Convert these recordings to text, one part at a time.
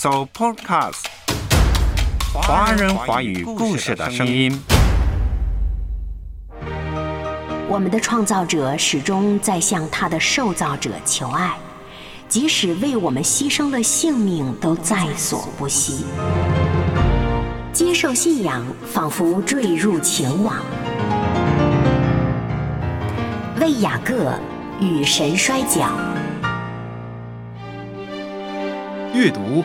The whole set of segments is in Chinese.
So Podcast，华人华语故事的声音。我们的创造者始终在向他的受造者求爱，即使为我们牺牲了性命，都在所不惜。接受信仰，仿佛坠入情网。为雅各与神摔跤，阅读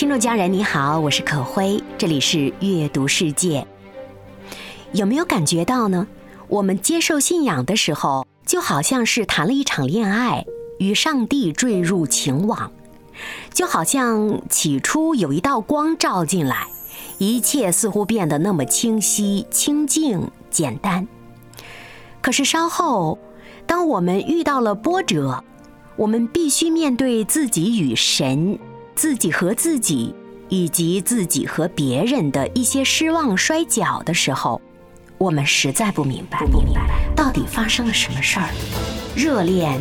听众家人你好，我是可辉，这里是阅读世界。有没有感觉到呢？我们接受信仰的时候，就好像是谈了一场恋爱，与上帝坠入情网，就好像起初有一道光照进来，一切似乎变得那么清晰、清净、简单。可是稍后，当我们遇到了波折，我们必须面对自己与神、自己和自己以及自己和别人的一些失望摔跤的时候。我们实在不明白，不明白到底发生了什么事儿，热恋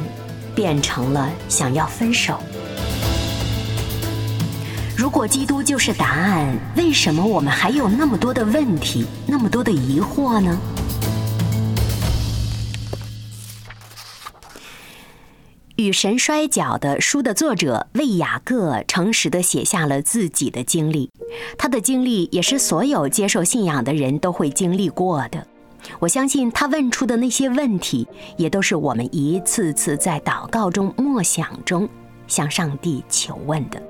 变成了想要分手。如果基督就是答案，为什么我们还有那么多的问题，那么多的疑惑呢？与神摔跤的书的作者魏雅各诚实的写下了自己的经历，他的经历也是所有接受信仰的人都会经历过的。我相信他问出的那些问题，也都是我们一次次在祷告中默想中向上帝求问的。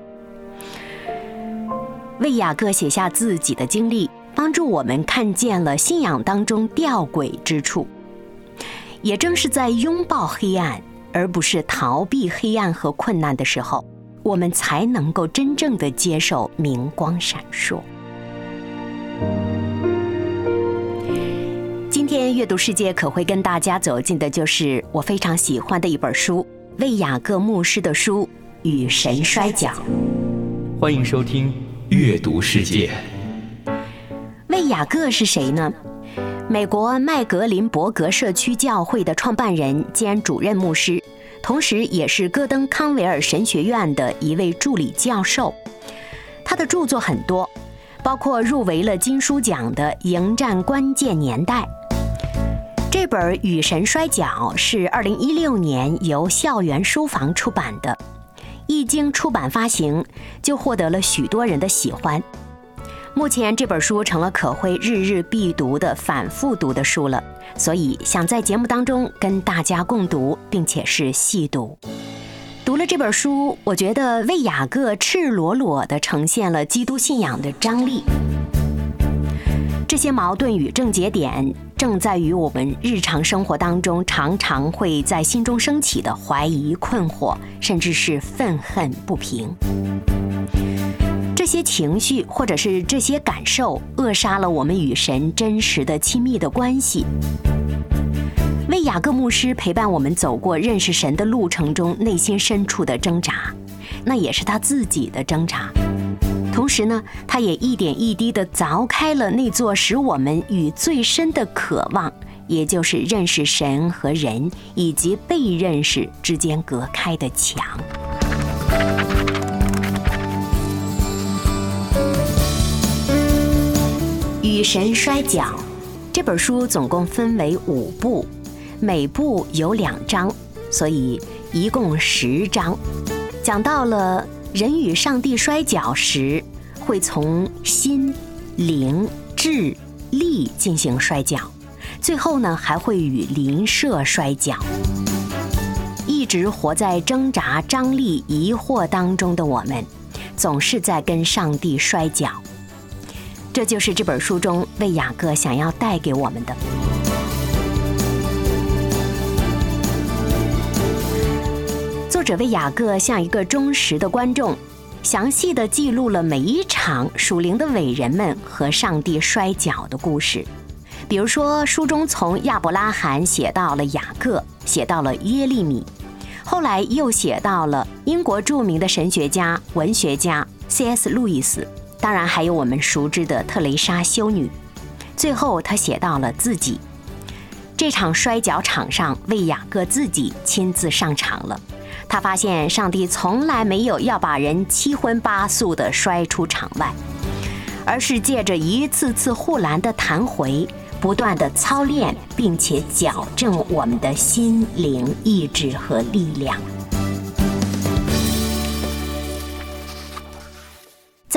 魏雅各写下自己的经历，帮助我们看见了信仰当中吊诡之处，也正是在拥抱黑暗。而不是逃避黑暗和困难的时候，我们才能够真正的接受明光闪烁。今天阅读世界可会跟大家走进的就是我非常喜欢的一本书——魏雅各牧师的书《与神摔跤》。欢迎收听阅读世界。魏雅各是谁呢？美国麦格林伯格社区教会的创办人兼主任牧师，同时也是戈登康维尔神学院的一位助理教授。他的著作很多，包括入围了金书奖的《迎战关键年代》。这本《与神摔跤》是2016年由校园书房出版的，一经出版发行，就获得了许多人的喜欢。目前这本书成了可会日日必读的、反复读的书了，所以想在节目当中跟大家共读，并且是细读。读了这本书，我觉得为雅各赤裸裸地呈现了基督信仰的张力。这些矛盾与症结点，正在于我们日常生活当中常常会在心中升起的怀疑、困惑，甚至是愤恨不平。这些情绪或者是这些感受，扼杀了我们与神真实的亲密的关系。为雅各牧师陪伴我们走过认识神的路程中，内心深处的挣扎，那也是他自己的挣扎。同时呢，他也一点一滴地凿开了那座使我们与最深的渴望，也就是认识神和人以及被认识之间隔开的墙。与神摔跤这本书总共分为五部，每部有两章，所以一共十章，讲到了人与上帝摔跤时，会从心、灵、智、力进行摔跤，最后呢还会与邻舍摔跤。一直活在挣扎、张力、疑惑当中的我们，总是在跟上帝摔跤。这就是这本书中为雅各想要带给我们的。作者为雅各像一个忠实的观众，详细的记录了每一场属灵的伟人们和上帝摔跤的故事。比如说，书中从亚伯拉罕写到了雅各，写到了耶利米，后来又写到了英国著名的神学家、文学家 C.S. 路易斯，当然还有我们熟知的特蕾莎修女。最后，他写到了自己。这场摔跤场上，为雅各自己亲自上场了。他发现上帝从来没有要把人七荤八素的摔出场外，而是借着一次次护栏的弹回。不断的操练，并且矫正我们的心灵、意志和力量。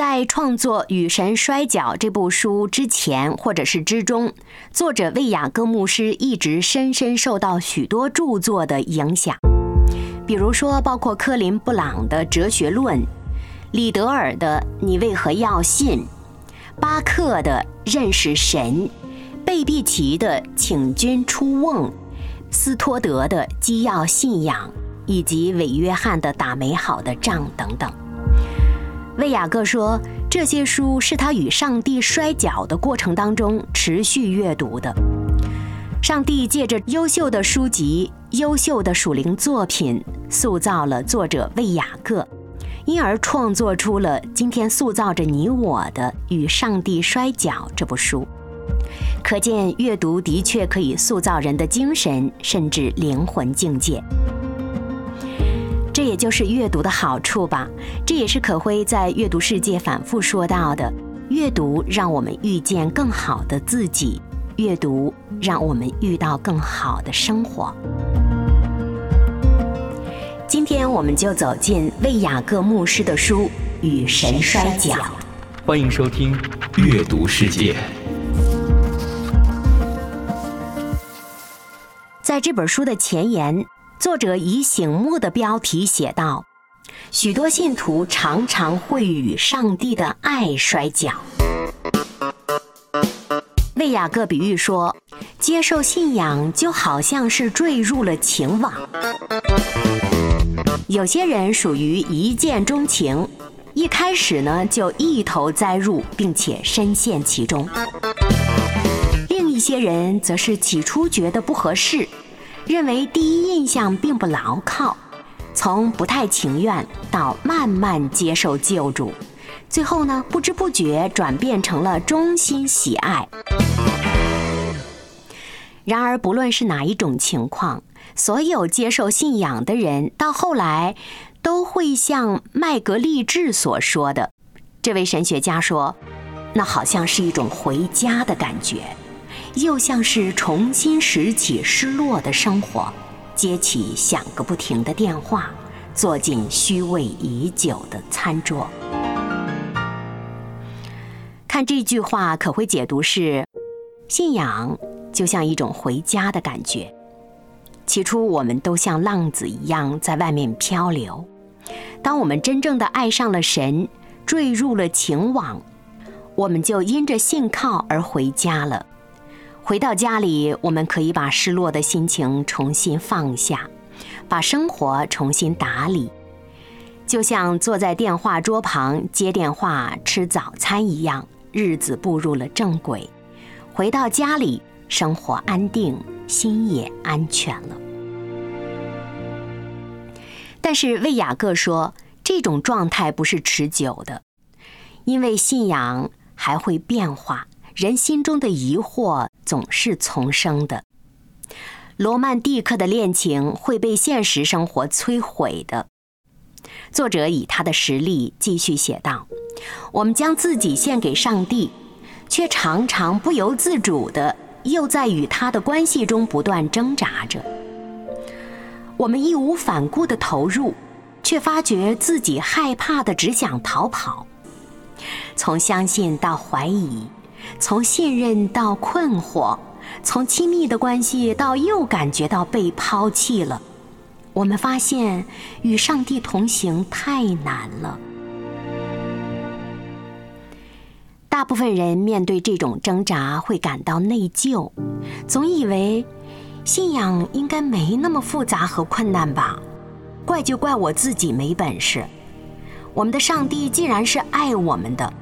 在创作《与神摔跤》这部书之前，或者是之中，作者魏雅各牧师一直深深受到许多著作的影响，比如说，包括科林布朗的《哲学论》，李德尔的《你为何要信》，巴克的《认识神》。贝碧奇的《请君出瓮》，斯托德的《基要信仰》，以及韦约翰的《打美好的仗》等等。魏雅各说，这些书是他与上帝摔跤的过程当中持续阅读的。上帝借着优秀的书籍、优秀的属灵作品，塑造了作者魏雅各，因而创作出了今天塑造着你我的《与上帝摔跤》这部书。可见，阅读的确可以塑造人的精神，甚至灵魂境界。这也就是阅读的好处吧。这也是可辉在阅读世界反复说到的：阅读让我们遇见更好的自己，阅读让我们遇到更好的生活。今天，我们就走进魏雅各牧师的书《与神摔跤》。欢迎收听《阅读世界》。在这本书的前言，作者以醒目的标题写道：“许多信徒常常会与上帝的爱摔跤。”魏雅各比喻说，接受信仰就好像是坠入了情网。有些人属于一见钟情，一开始呢就一头栽入，并且深陷其中；另一些人则是起初觉得不合适。认为第一印象并不牢靠，从不太情愿到慢慢接受救助，最后呢，不知不觉转变成了衷心喜爱。然而，不论是哪一种情况，所有接受信仰的人到后来都会像麦格利治所说的，这位神学家说，那好像是一种回家的感觉。又像是重新拾起失落的生活，接起响个不停的电话，坐进虚位已久的餐桌。看这句话，可会解读是：信仰就像一种回家的感觉。起初，我们都像浪子一样在外面漂流。当我们真正的爱上了神，坠入了情网，我们就因着信靠而回家了。回到家里，我们可以把失落的心情重新放下，把生活重新打理，就像坐在电话桌旁接电话、吃早餐一样，日子步入了正轨。回到家里，生活安定，心也安全了。但是魏雅各说，这种状态不是持久的，因为信仰还会变化。人心中的疑惑总是丛生的，罗曼蒂克的恋情会被现实生活摧毁的。作者以他的实力继续写道：“我们将自己献给上帝，却常常不由自主的又在与他的关系中不断挣扎着。我们义无反顾的投入，却发觉自己害怕的只想逃跑。从相信到怀疑。”从信任到困惑，从亲密的关系到又感觉到被抛弃了，我们发现与上帝同行太难了。大部分人面对这种挣扎会感到内疚，总以为信仰应该没那么复杂和困难吧？怪就怪我自己没本事。我们的上帝既然是爱我们的，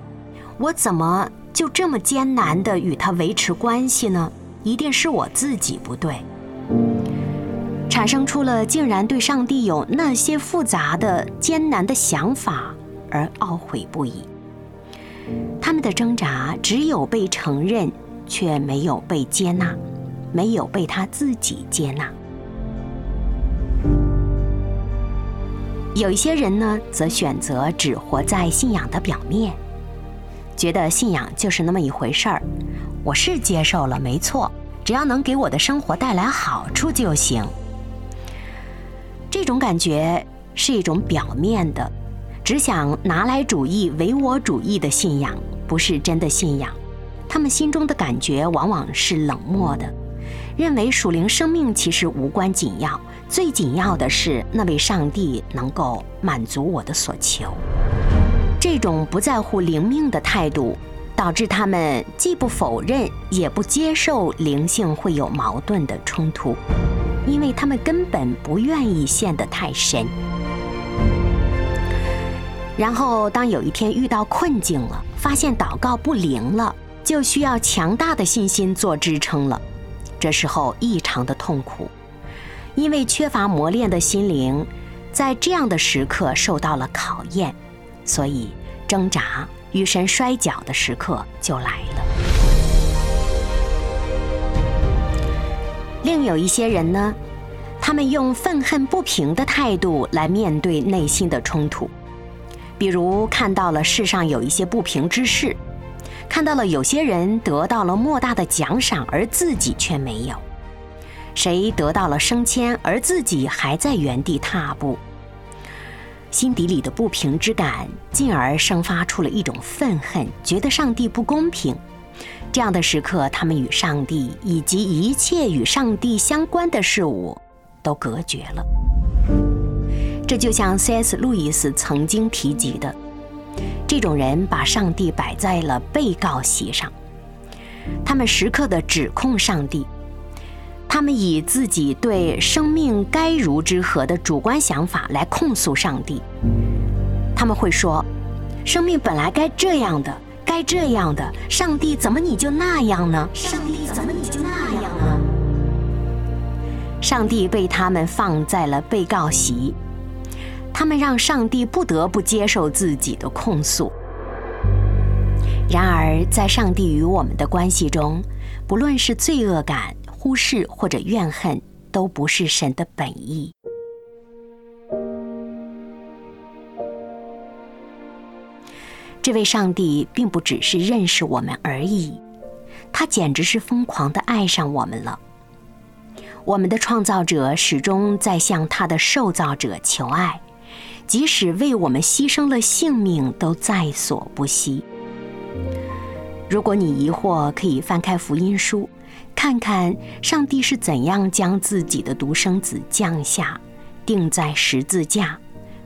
我怎么就这么艰难的与他维持关系呢？一定是我自己不对，产生出了竟然对上帝有那些复杂的艰难的想法而懊悔不已。他们的挣扎只有被承认，却没有被接纳，没有被他自己接纳。有一些人呢，则选择只活在信仰的表面，觉得信仰就是那么一回事儿。我是接受了，没错，只要能给我的生活带来好处就行。这种感觉是一种表面的，只想拿来主义、唯我主义的信仰，不是真的信仰。他们心中的感觉往往是冷漠的，认为属灵生命其实无关紧要。最紧要的是，那位上帝能够满足我的所求。这种不在乎灵命的态度，导致他们既不否认，也不接受灵性会有矛盾的冲突，因为他们根本不愿意陷得太深。然后，当有一天遇到困境了，发现祷告不灵了，就需要强大的信心做支撑了。这时候异常的痛苦。因为缺乏磨练的心灵，在这样的时刻受到了考验，所以挣扎与神摔跤的时刻就来了。另有一些人呢，他们用愤恨不平的态度来面对内心的冲突，比如看到了世上有一些不平之事，看到了有些人得到了莫大的奖赏，而自己却没有。谁得到了升迁，而自己还在原地踏步，心底里的不平之感，进而生发出了一种愤恨，觉得上帝不公平。这样的时刻，他们与上帝以及一切与上帝相关的事物都隔绝了。这就像 C.S. 路易斯曾经提及的，这种人把上帝摆在了被告席上，他们时刻的指控上帝。他们以自己对生命该如之何的主观想法来控诉上帝。他们会说：“生命本来该这样的，该这样的，上帝怎么你就那样呢？上帝怎么你就那样呢？”上帝被他们放在了被告席，他们让上帝不得不接受自己的控诉。然而，在上帝与我们的关系中，不论是罪恶感，忽视或者怨恨都不是神的本意。这位上帝并不只是认识我们而已，他简直是疯狂的爱上我们了。我们的创造者始终在向他的受造者求爱，即使为我们牺牲了性命，都在所不惜。如果你疑惑，可以翻开福音书。看看上帝是怎样将自己的独生子降下，钉在十字架，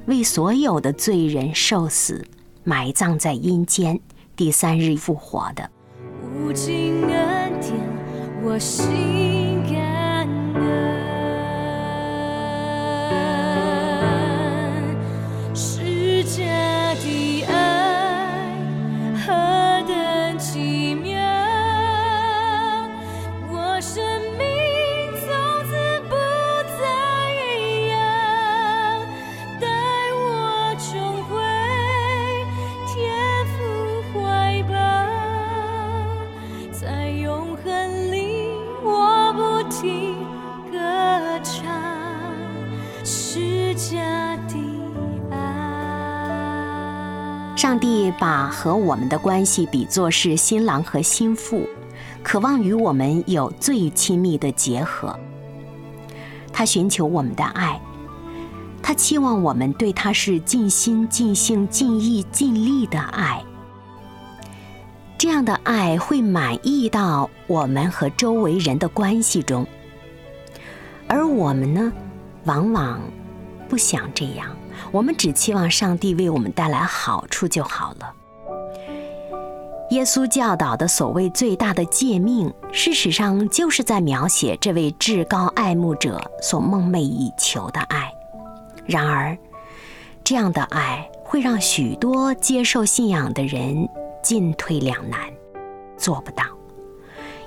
为所有的罪人受死，埋葬在阴间，第三日复活的。无尽恩典，我心感恩。把和我们的关系比作是新郎和新妇，渴望与我们有最亲密的结合。他寻求我们的爱，他期望我们对他是尽心、尽性、尽意、尽力的爱。这样的爱会满意到我们和周围人的关系中，而我们呢，往往不想这样。我们只期望上帝为我们带来好处就好了。耶稣教导的所谓最大的诫命，事实上就是在描写这位至高爱慕者所梦寐以求的爱。然而，这样的爱会让许多接受信仰的人进退两难，做不到。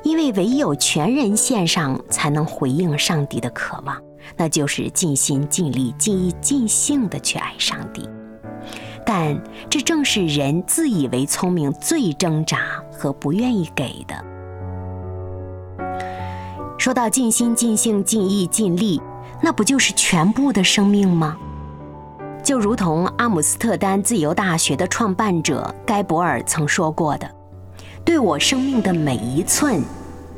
因为唯有全人献上，才能回应上帝的渴望，那就是尽心尽力、尽意尽性的去爱上帝。但这正是人自以为聪明、最挣扎和不愿意给的。说到尽心尽性、尽意尽力，那不就是全部的生命吗？就如同阿姆斯特丹自由大学的创办者盖博尔曾说过的。对我生命的每一寸，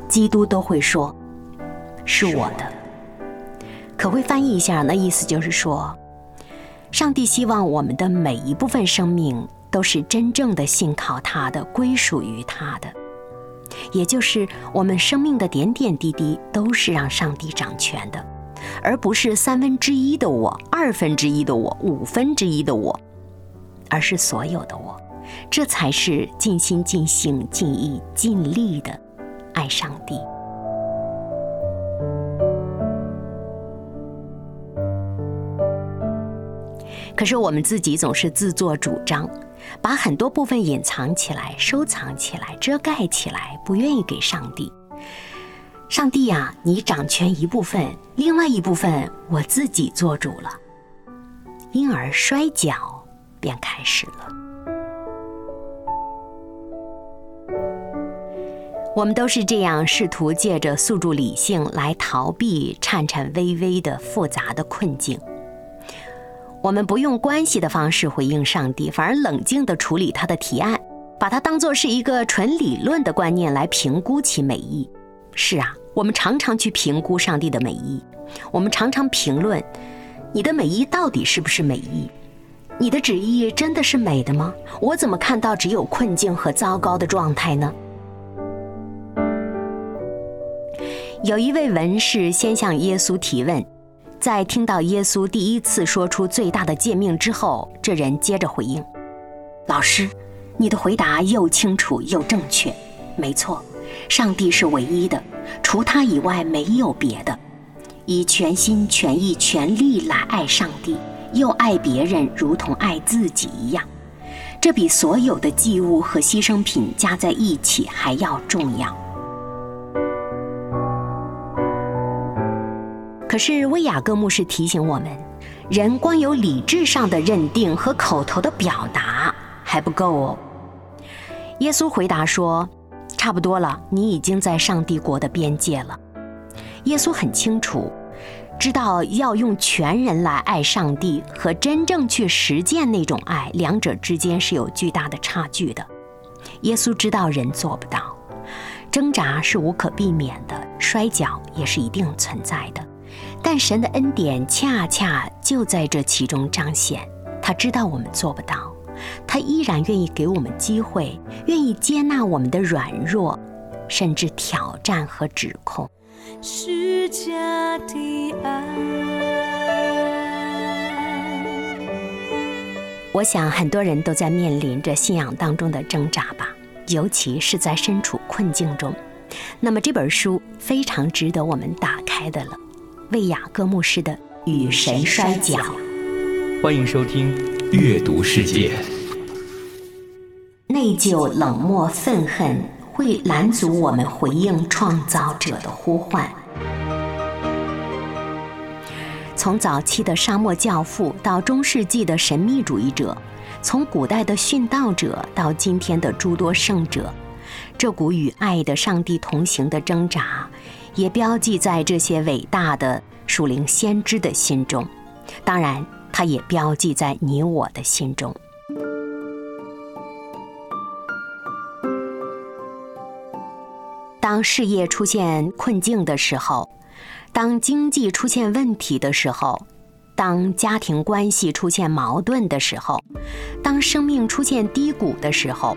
基督都会说是我的。可会翻译一下，那意思就是说，上帝希望我们的每一部分生命都是真正的信靠他的，归属于他的。也就是我们生命的点点滴滴都是让上帝掌权的，而不是三分之一的我、二分之一的我、五分之一的我，而是所有的我。这才是尽心尽性尽意尽力的爱上帝。可是我们自己总是自作主张，把很多部分隐藏起来、收藏起来、遮盖起来，不愿意给上帝。上帝呀，你掌权一部分，另外一部分我自己做主了，因而摔跤便开始了。我们都是这样试图借着诉诸理性来逃避颤颤巍巍的复杂的困境。我们不用关系的方式回应上帝，反而冷静地处理他的提案，把它当作是一个纯理论的观念来评估其美意。是啊，我们常常去评估上帝的美意，我们常常评论你的美意到底是不是美意？你的旨意真的是美的吗？我怎么看到只有困境和糟糕的状态呢？有一位文士先向耶稣提问，在听到耶稣第一次说出最大的诫命之后，这人接着回应：“老师，你的回答又清楚又正确。没错，上帝是唯一的，除他以外没有别的。以全心全意全力来爱上帝，又爱别人如同爱自己一样，这比所有的祭物和牺牲品加在一起还要重要。”可是威雅各牧师提醒我们，人光有理智上的认定和口头的表达还不够哦。耶稣回答说：“差不多了，你已经在上帝国的边界了。”耶稣很清楚，知道要用全人来爱上帝和真正去实践那种爱，两者之间是有巨大的差距的。耶稣知道人做不到，挣扎是无可避免的，摔跤也是一定存在的。但神的恩典恰恰就在这其中彰显。他知道我们做不到，他依然愿意给我们机会，愿意接纳我们的软弱，甚至挑战和指控。是假的爱。我想很多人都在面临着信仰当中的挣扎吧，尤其是在身处困境中。那么这本书非常值得我们打开的了。为雅各牧师的《与神摔跤》，欢迎收听《阅读世界》。内疚、冷漠、愤恨会拦阻我们回应创造者的呼唤。从早期的沙漠教父到中世纪的神秘主义者，从古代的殉道者到今天的诸多圣者，这股与爱的上帝同行的挣扎。也标记在这些伟大的属灵先知的心中，当然，它也标记在你我的心中。当事业出现困境的时候，当经济出现问题的时候，当家庭关系出现矛盾的时候，当生命出现低谷的时候，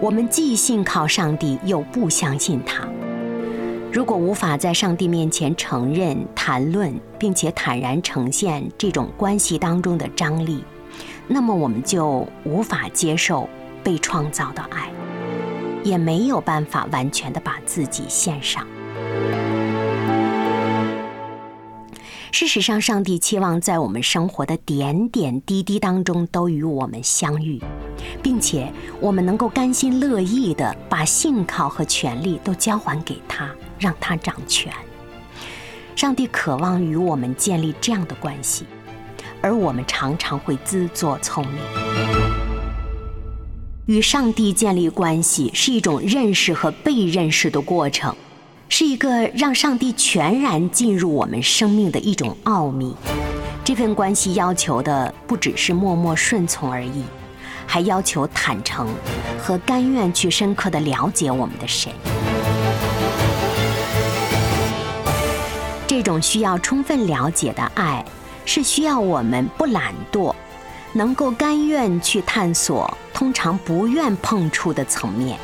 我们既信靠上帝，又不相信他。如果无法在上帝面前承认、谈论，并且坦然呈现这种关系当中的张力，那么我们就无法接受被创造的爱，也没有办法完全的把自己献上。事实上，上帝期望在我们生活的点点滴滴当中都与我们相遇，并且我们能够甘心乐意的把信靠和权力都交还给他，让他掌权。上帝渴望与我们建立这样的关系，而我们常常会自作聪明。与上帝建立关系是一种认识和被认识的过程。是一个让上帝全然进入我们生命的一种奥秘。这份关系要求的不只是默默顺从而已，还要求坦诚和甘愿去深刻的了解我们的神。种需要充分了解的爱，是需要我们不懒惰，能够甘愿去探索通常不愿碰触的层面，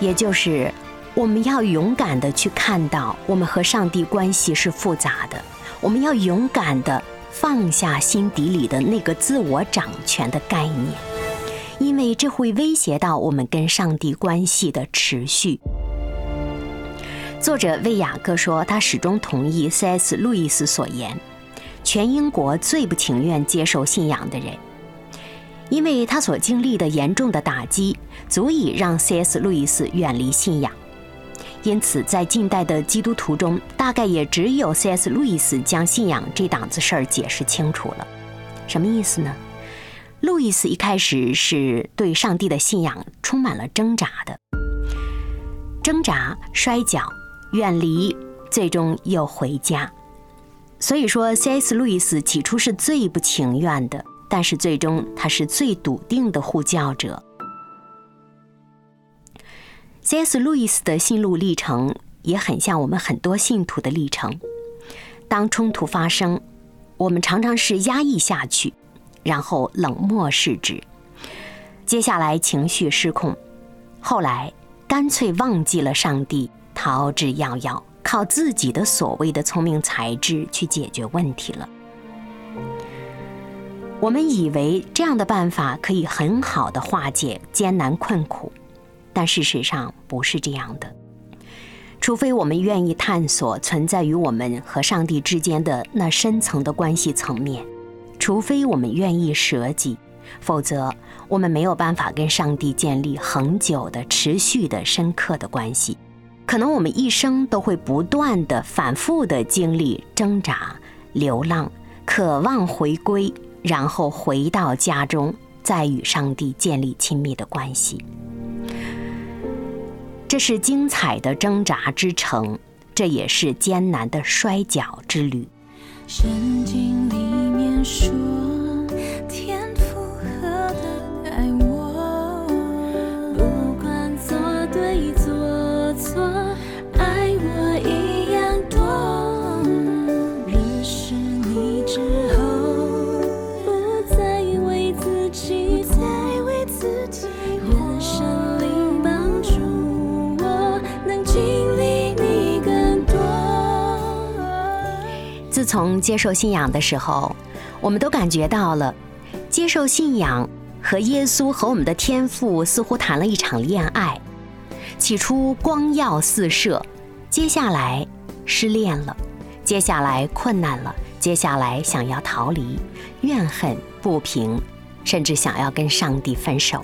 也就是。我们要勇敢的去看到，我们和上帝关系是复杂的。我们要勇敢的放下心底里的那个自我掌权的概念，因为这会威胁到我们跟上帝关系的持续。作者魏雅各说，他始终同意 C.S. 路易斯所言：全英国最不情愿接受信仰的人，因为他所经历的严重的打击，足以让 C.S. 路易斯远离信仰。因此，在近代的基督徒中，大概也只有 C.S. 路易斯将信仰这档子事儿解释清楚了。什么意思呢？路易斯一开始是对上帝的信仰充满了挣扎的，挣扎、摔跤、远离，最终又回家。所以说，C.S. 路易斯起初是最不情愿的，但是最终他是最笃定的护教者。C.S. 路易斯的心路历程也很像我们很多信徒的历程。当冲突发生，我们常常是压抑下去，然后冷漠视之，接下来情绪失控，后来干脆忘记了上帝，逃之夭夭，靠自己的所谓的聪明才智去解决问题了。我们以为这样的办法可以很好的化解艰难困苦。但事实上不是这样的，除非我们愿意探索存在于我们和上帝之间的那深层的关系层面，除非我们愿意舍己，否则我们没有办法跟上帝建立恒久的、持续的、深刻的关系。可能我们一生都会不断的、反复的经历挣扎、流浪、渴望回归，然后回到家中，再与上帝建立亲密的关系。这是精彩的挣扎之程，这也是艰难的摔跤之旅。圣经里面说。从接受信仰的时候，我们都感觉到了，接受信仰和耶稣和我们的天赋似乎谈了一场恋爱。起初光耀四射，接下来失恋了，接下来困难了，接下来想要逃离，怨恨不平，甚至想要跟上帝分手。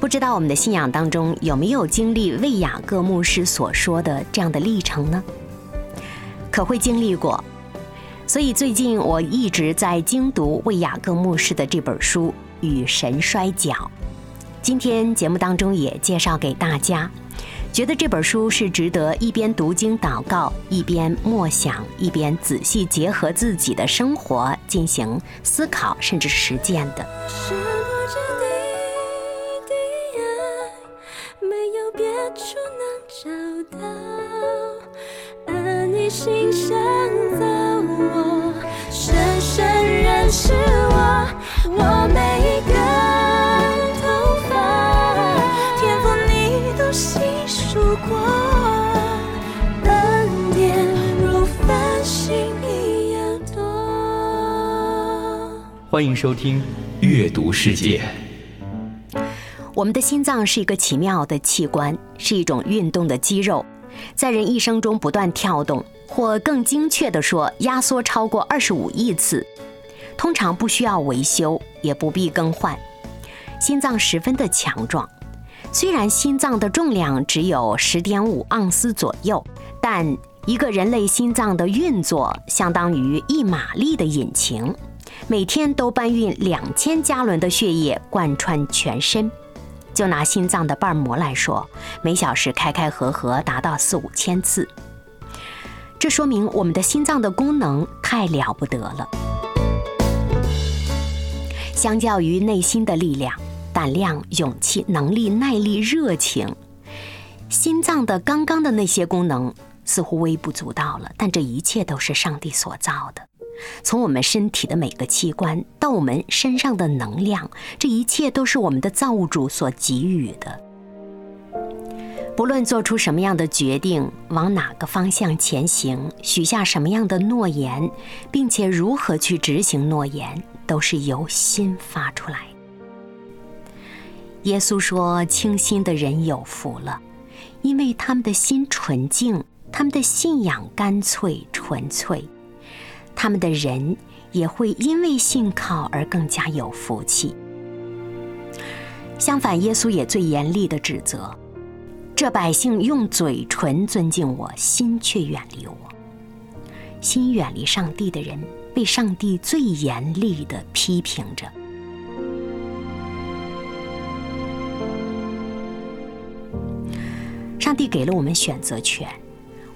不知道我们的信仰当中有没有经历魏雅各牧师所说的这样的历程呢？可会经历过，所以最近我一直在精读魏雅各牧师的这本书《与神摔跤》。今天节目当中也介绍给大家，觉得这本书是值得一边读经祷告，一边默想，一边仔细结合自己的生活进行思考，甚至实践的。心上走，我深深认识我，我每一根头发，天赋你都细数过，恩典如繁星一样多。欢迎收听《阅读世界》。我们的心脏是一个奇妙的器官，是一种运动的肌肉，在人一生中不断跳动。或更精确地说，压缩超过二十五亿次，通常不需要维修，也不必更换。心脏十分的强壮，虽然心脏的重量只有十点五盎司左右，但一个人类心脏的运作相当于一马力的引擎，每天都搬运两千加仑的血液贯穿全身。就拿心脏的瓣膜来说，每小时开开合合达到四五千次。这说明我们的心脏的功能太了不得了。相较于内心的力量、胆量、勇气、能力、耐力、热情，心脏的刚刚的那些功能似乎微不足道了。但这一切都是上帝所造的，从我们身体的每个器官到我们身上的能量，这一切都是我们的造物主所给予的。不论做出什么样的决定，往哪个方向前行，许下什么样的诺言，并且如何去执行诺言，都是由心发出来。耶稣说：“清心的人有福了，因为他们的心纯净，他们的信仰干脆纯粹，他们的人也会因为信靠而更加有福气。”相反，耶稣也最严厉的指责。这百姓用嘴唇尊敬我，心却远离我。心远离上帝的人，被上帝最严厉的批评着。上帝给了我们选择权，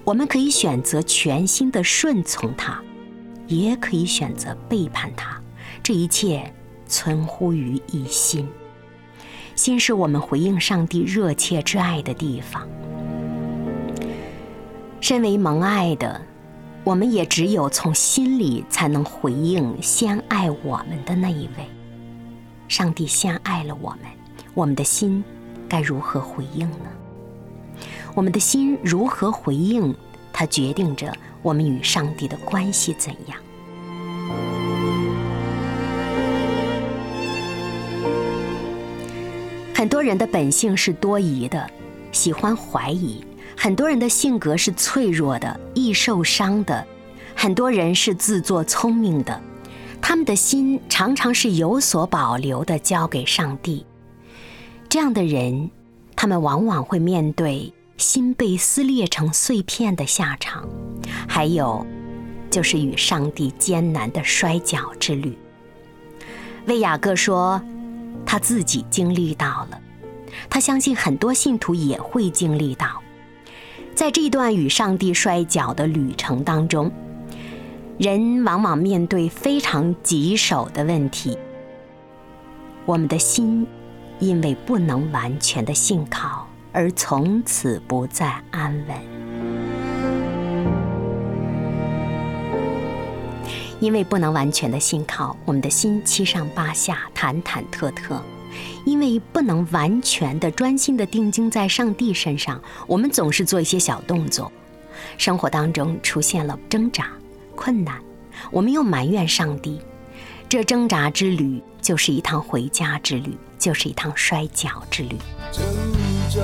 我们可以选择全心的顺从他，也可以选择背叛他。这一切存乎于一心。心是我们回应上帝热切之爱的地方。身为蒙爱的，我们也只有从心里才能回应先爱我们的那一位。上帝先爱了我们，我们的心该如何回应呢？我们的心如何回应，它决定着我们与上帝的关系怎样。很多人的本性是多疑的，喜欢怀疑；很多人的性格是脆弱的，易受伤的；很多人是自作聪明的，他们的心常常是有所保留的，交给上帝。这样的人，他们往往会面对心被撕裂成碎片的下场，还有，就是与上帝艰难的摔跤之旅。为雅各说。他自己经历到了，他相信很多信徒也会经历到，在这段与上帝摔跤的旅程当中，人往往面对非常棘手的问题。我们的心因为不能完全的信靠，而从此不再安稳。因为不能完全的信靠，我们的心七上八下、忐忐忑忑；因为不能完全的专心的定睛在上帝身上，我们总是做一些小动作。生活当中出现了挣扎、困难，我们又埋怨上帝。这挣扎之旅就是一趟回家之旅，就是一趟摔跤之旅。挣扎，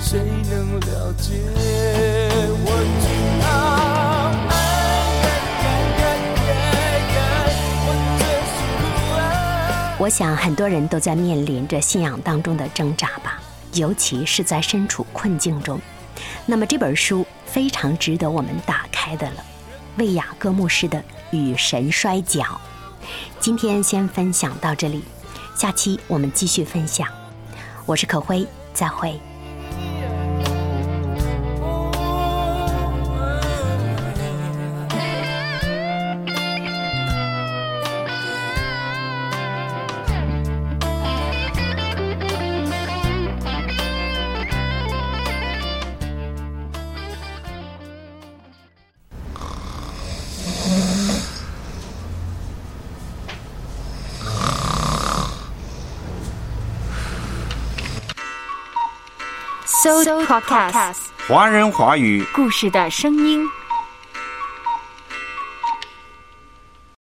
谁能了解我我想很多人都在面临着信仰当中的挣扎吧，尤其是在身处困境中。那么这本书非常值得我们打开的了，魏雅各牧师的《与神摔跤》。今天先分享到这里，下期我们继续分享。我是可辉，再会。Podcast，华人华语故事的声音。